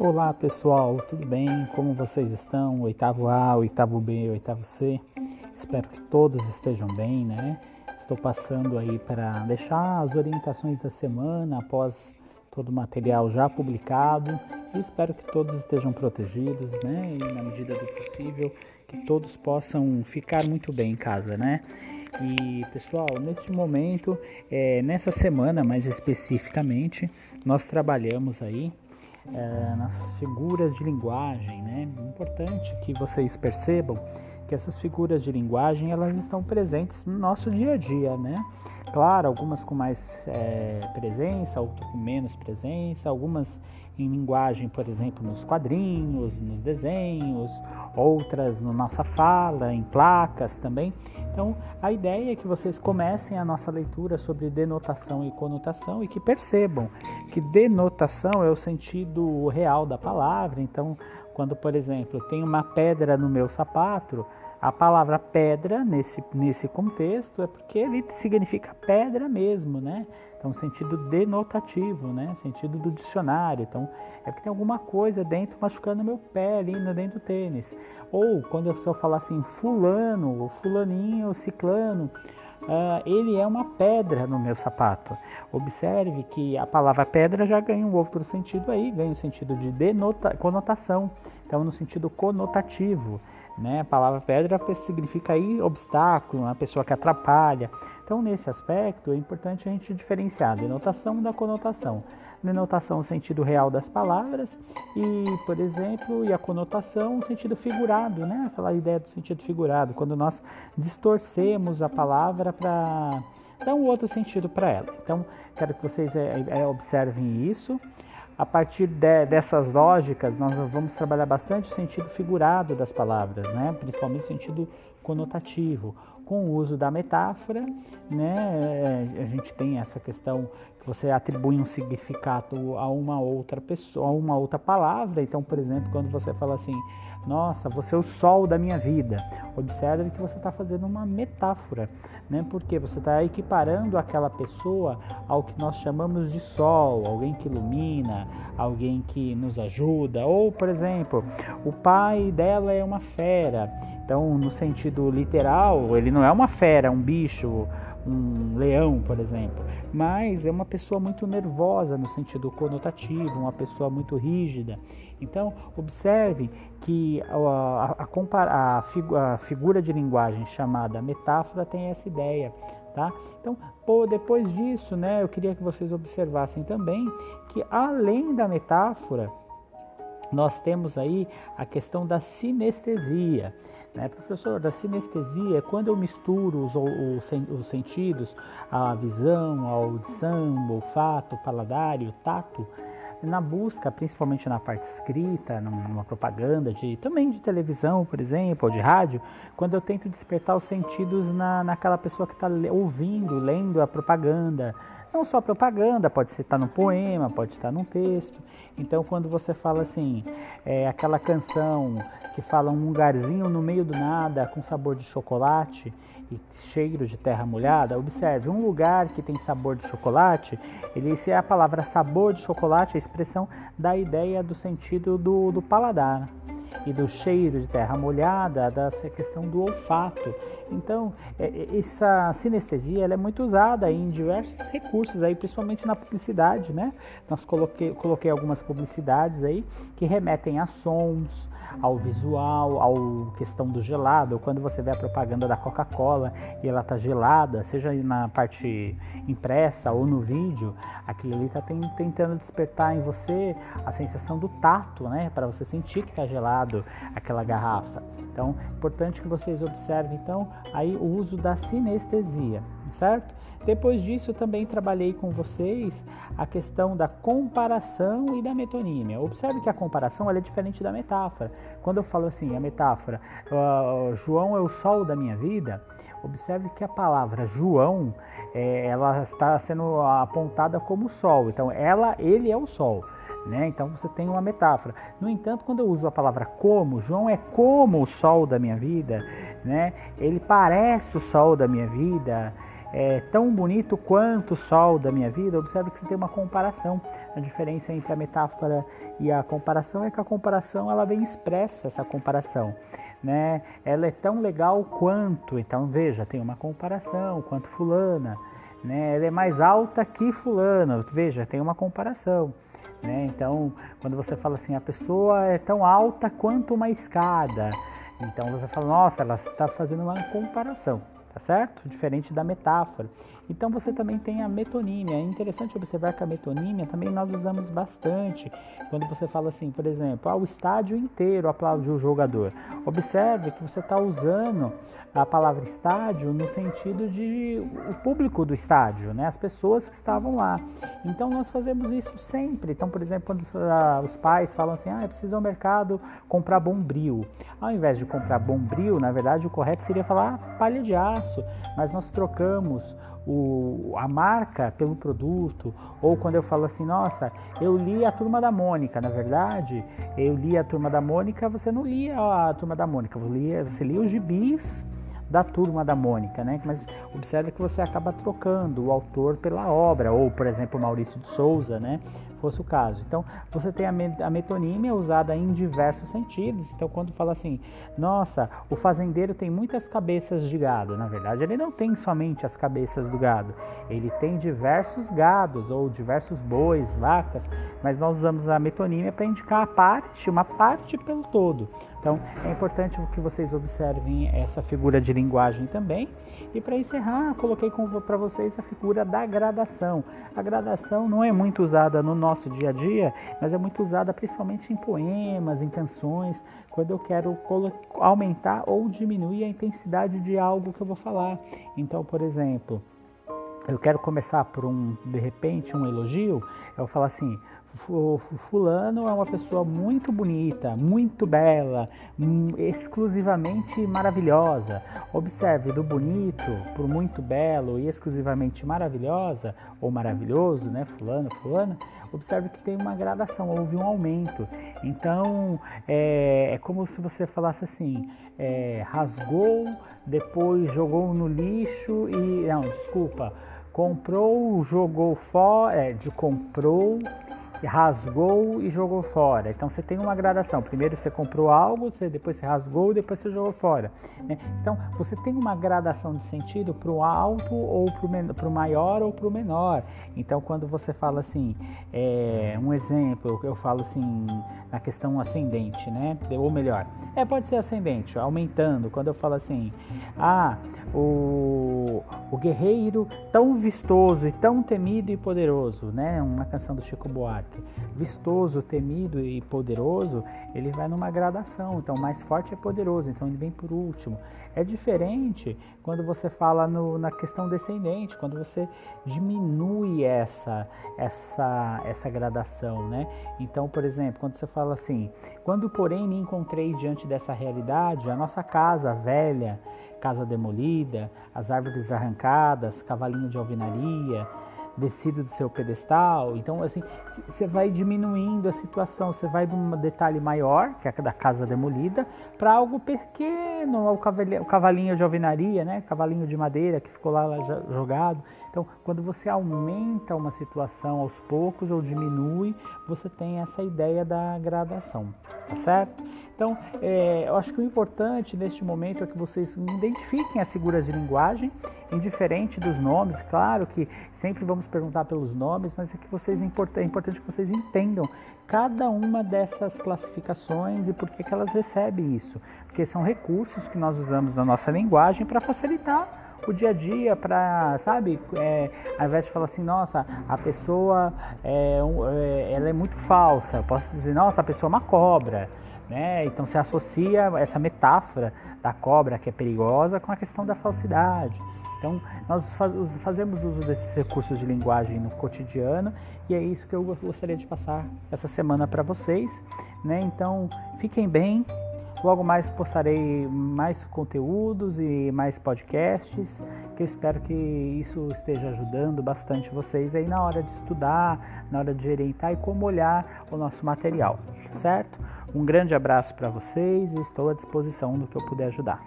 Olá pessoal, tudo bem? Como vocês estão? Oitavo A, oitavo B, oitavo C. Espero que todos estejam bem, né? Estou passando aí para deixar as orientações da semana após todo o material já publicado e espero que todos estejam protegidos, né? E na medida do possível que todos possam ficar muito bem em casa, né? E pessoal, neste momento, é, nessa semana mais especificamente, nós trabalhamos aí é, nas figuras de linguagem, né? Importante que vocês percebam que essas figuras de linguagem elas estão presentes no nosso dia a dia, né? Claro, algumas com mais é, presença, outras com menos presença, algumas em linguagem, por exemplo, nos quadrinhos, nos desenhos, outras na nossa fala, em placas também. Então, a ideia é que vocês comecem a nossa leitura sobre denotação e conotação e que percebam que denotação é o sentido real da palavra. Então, quando, por exemplo, tem uma pedra no meu sapato, a palavra pedra nesse, nesse contexto é porque ele significa pedra mesmo, né? Então, sentido denotativo, né? Sentido do dicionário. Então, é porque tem alguma coisa dentro machucando meu pé ali dentro do tênis. Ou quando a pessoa fala assim, fulano, ou fulaninho, ou ciclano, uh, ele é uma pedra no meu sapato. Observe que a palavra pedra já ganha um outro sentido aí, ganha o um sentido de denota, conotação. Então, no sentido conotativo. Né? A palavra pedra significa aí obstáculo, uma pessoa que atrapalha. Então, nesse aspecto, é importante a gente diferenciar a denotação da conotação. Denotação, o sentido real das palavras, e, por exemplo, e a conotação, o sentido figurado, né? aquela ideia do sentido figurado, quando nós distorcemos a palavra para dar um outro sentido para ela. Então, quero que vocês é, é, observem isso. A partir de, dessas lógicas, nós vamos trabalhar bastante o sentido figurado das palavras, né? principalmente o sentido conotativo. Com o uso da metáfora, né? a gente tem essa questão que você atribui um significado a uma outra pessoa, a uma outra palavra. Então, por exemplo, quando você fala assim, nossa, você é o sol da minha vida. Observe que você está fazendo uma metáfora, né? Porque você está equiparando aquela pessoa ao que nós chamamos de sol, alguém que ilumina, alguém que nos ajuda. Ou, por exemplo, o pai dela é uma fera. Então, no sentido literal, ele não é uma fera, um bicho um leão, por exemplo, mas é uma pessoa muito nervosa no sentido conotativo, uma pessoa muito rígida. Então, observe que a, a, a, a, figura de linguagem chamada metáfora tem essa ideia. Tá? Então, pô, depois disso, né, eu queria que vocês observassem também que além da metáfora, nós temos aí a questão da sinestesia. Né? Professor, da sinestesia é quando eu misturo os, os, os sentidos, a visão, a audição, o olfato, o paladar e o tato, na busca, principalmente na parte escrita, numa propaganda, de, também de televisão, por exemplo, ou de rádio, quando eu tento despertar os sentidos na, naquela pessoa que está ouvindo, lendo a propaganda. Não só propaganda, pode estar num poema, pode estar num texto. Então, quando você fala assim, é, aquela canção que fala um lugarzinho no meio do nada com sabor de chocolate, e cheiro de terra molhada, observe, um lugar que tem sabor de chocolate, ele se é a palavra sabor de chocolate, a expressão da ideia do sentido do, do paladar e do cheiro de terra molhada, dessa questão do olfato. Então, é, é, essa sinestesia ela é muito usada em diversos recursos aí, principalmente na publicidade, né? Nós coloquei, coloquei algumas publicidades aí que remetem a sons, ao visual, ao questão do gelado. Quando você vê a propaganda da Coca-Cola e ela tá gelada, seja na parte impressa ou no vídeo, aquilo ali está tentando despertar em você a sensação do tato, né, para você sentir que está gelado aquela garrafa. Então, é importante que vocês observem então aí o uso da sinestesia, certo? Depois disso, também trabalhei com vocês a questão da comparação e da metonímia. Observe que a comparação é diferente da metáfora. Quando eu falo assim, a metáfora, uh, João é o sol da minha vida, observe que a palavra João, é, ela está sendo apontada como sol. Então, ela, ele é o sol. Né? Então você tem uma metáfora. No entanto, quando eu uso a palavra como, João é como o sol da minha vida, né? Ele parece o sol da minha vida, é tão bonito quanto o sol da minha vida, observe que você tem uma comparação. A diferença entre a metáfora e a comparação é que a comparação ela vem expressa essa comparação. Né? Ela é tão legal quanto, então veja, tem uma comparação, quanto fulana, né? Ela é mais alta que fulana, veja, tem uma comparação. Né? Então, quando você fala assim, a pessoa é tão alta quanto uma escada, então você fala, nossa, ela está fazendo uma comparação, tá certo? Diferente da metáfora. Então você também tem a metonímia. É interessante observar que a metonímia também nós usamos bastante quando você fala assim, por exemplo, ah, o estádio inteiro aplaude o jogador. Observe que você está usando a palavra estádio no sentido de o público do estádio, né? as pessoas que estavam lá. Então nós fazemos isso sempre. Então, por exemplo, quando ah, os pais falam assim, ah, precisa ao mercado comprar bombril. Ao invés de comprar bombril, na verdade o correto seria falar palha de aço, mas nós trocamos o, a marca pelo produto, ou quando eu falo assim, nossa, eu li a Turma da Mônica, na verdade, eu li a Turma da Mônica, você não lia a Turma da Mônica, você lia, você lia os gibis da turma da Mônica, né? Mas observe que você acaba trocando o autor pela obra, ou por exemplo Maurício de Souza, né? Fosse o caso. Então você tem a metonímia usada em diversos sentidos. Então quando fala assim, nossa, o fazendeiro tem muitas cabeças de gado, na verdade ele não tem somente as cabeças do gado, ele tem diversos gados ou diversos bois, vacas, mas nós usamos a metonímia para indicar a parte, uma parte pelo todo. Então é importante que vocês observem essa figura de linguagem também. E para encerrar, coloquei para vocês a figura da gradação. A gradação não é muito usada no nosso dia a dia, mas é muito usada principalmente em poemas, em canções, quando eu quero aumentar ou diminuir a intensidade de algo que eu vou falar. Então, por exemplo, eu quero começar por um, de repente, um elogio, eu falar assim: fulano é uma pessoa muito bonita, muito bela, hum, exclusivamente maravilhosa. Observe do bonito por muito belo e exclusivamente maravilhosa ou maravilhoso, né? Fulano, fulana. Observe que tem uma gradação, houve um aumento. Então é, é como se você falasse assim: é, rasgou, depois jogou no lixo e não, desculpa, comprou, jogou fora, é, de comprou rasgou e jogou fora. Então você tem uma gradação. Primeiro você comprou algo, você, depois você rasgou, depois você jogou fora. Né? Então você tem uma gradação de sentido para o alto ou para o maior ou para o menor. Então quando você fala assim, é, um exemplo, eu falo assim na questão ascendente, né? Ou melhor, é pode ser ascendente, aumentando. Quando eu falo assim, ah, o, o guerreiro tão vistoso e tão temido e poderoso, né? Uma canção do Chico Buarque vistoso, temido e poderoso, ele vai numa gradação. Então, mais forte é poderoso, então ele vem por último. É diferente quando você fala no, na questão descendente, quando você diminui essa, essa, essa gradação, né? Então, por exemplo, quando você fala assim, quando porém me encontrei diante dessa realidade, a nossa casa velha, casa demolida, as árvores arrancadas, cavalinho de alvenaria, descido do seu pedestal. Então, assim, você vai diminuindo a situação, você vai de um detalhe maior, que é da casa demolida, para algo pequeno, o cavalinho de alvenaria, né? Cavalinho de madeira que ficou lá jogado. Então, quando você aumenta uma situação aos poucos ou diminui, você tem essa ideia da gradação, tá certo? Então, é, eu acho que o importante neste momento é que vocês identifiquem as figuras de linguagem, indiferente dos nomes. Claro que sempre vamos perguntar pelos nomes, mas é que vocês é importante que vocês entendam cada uma dessas classificações e por que, que elas recebem isso, porque são recursos que nós usamos na nossa linguagem para facilitar o dia a dia para, sabe, é, ao invés de falar assim, nossa, a pessoa é, é, ela é muito falsa, eu posso dizer, nossa, a pessoa é uma cobra. Né? Então se associa essa metáfora da cobra que é perigosa com a questão da falsidade. Então nós fazemos uso desses recursos de linguagem no cotidiano e é isso que eu gostaria de passar essa semana para vocês. Né? Então fiquem bem, Logo mais postarei mais conteúdos e mais podcasts, que eu espero que isso esteja ajudando bastante vocês aí na hora de estudar, na hora de orientar e como olhar o nosso material, certo? Um grande abraço para vocês e estou à disposição do que eu puder ajudar.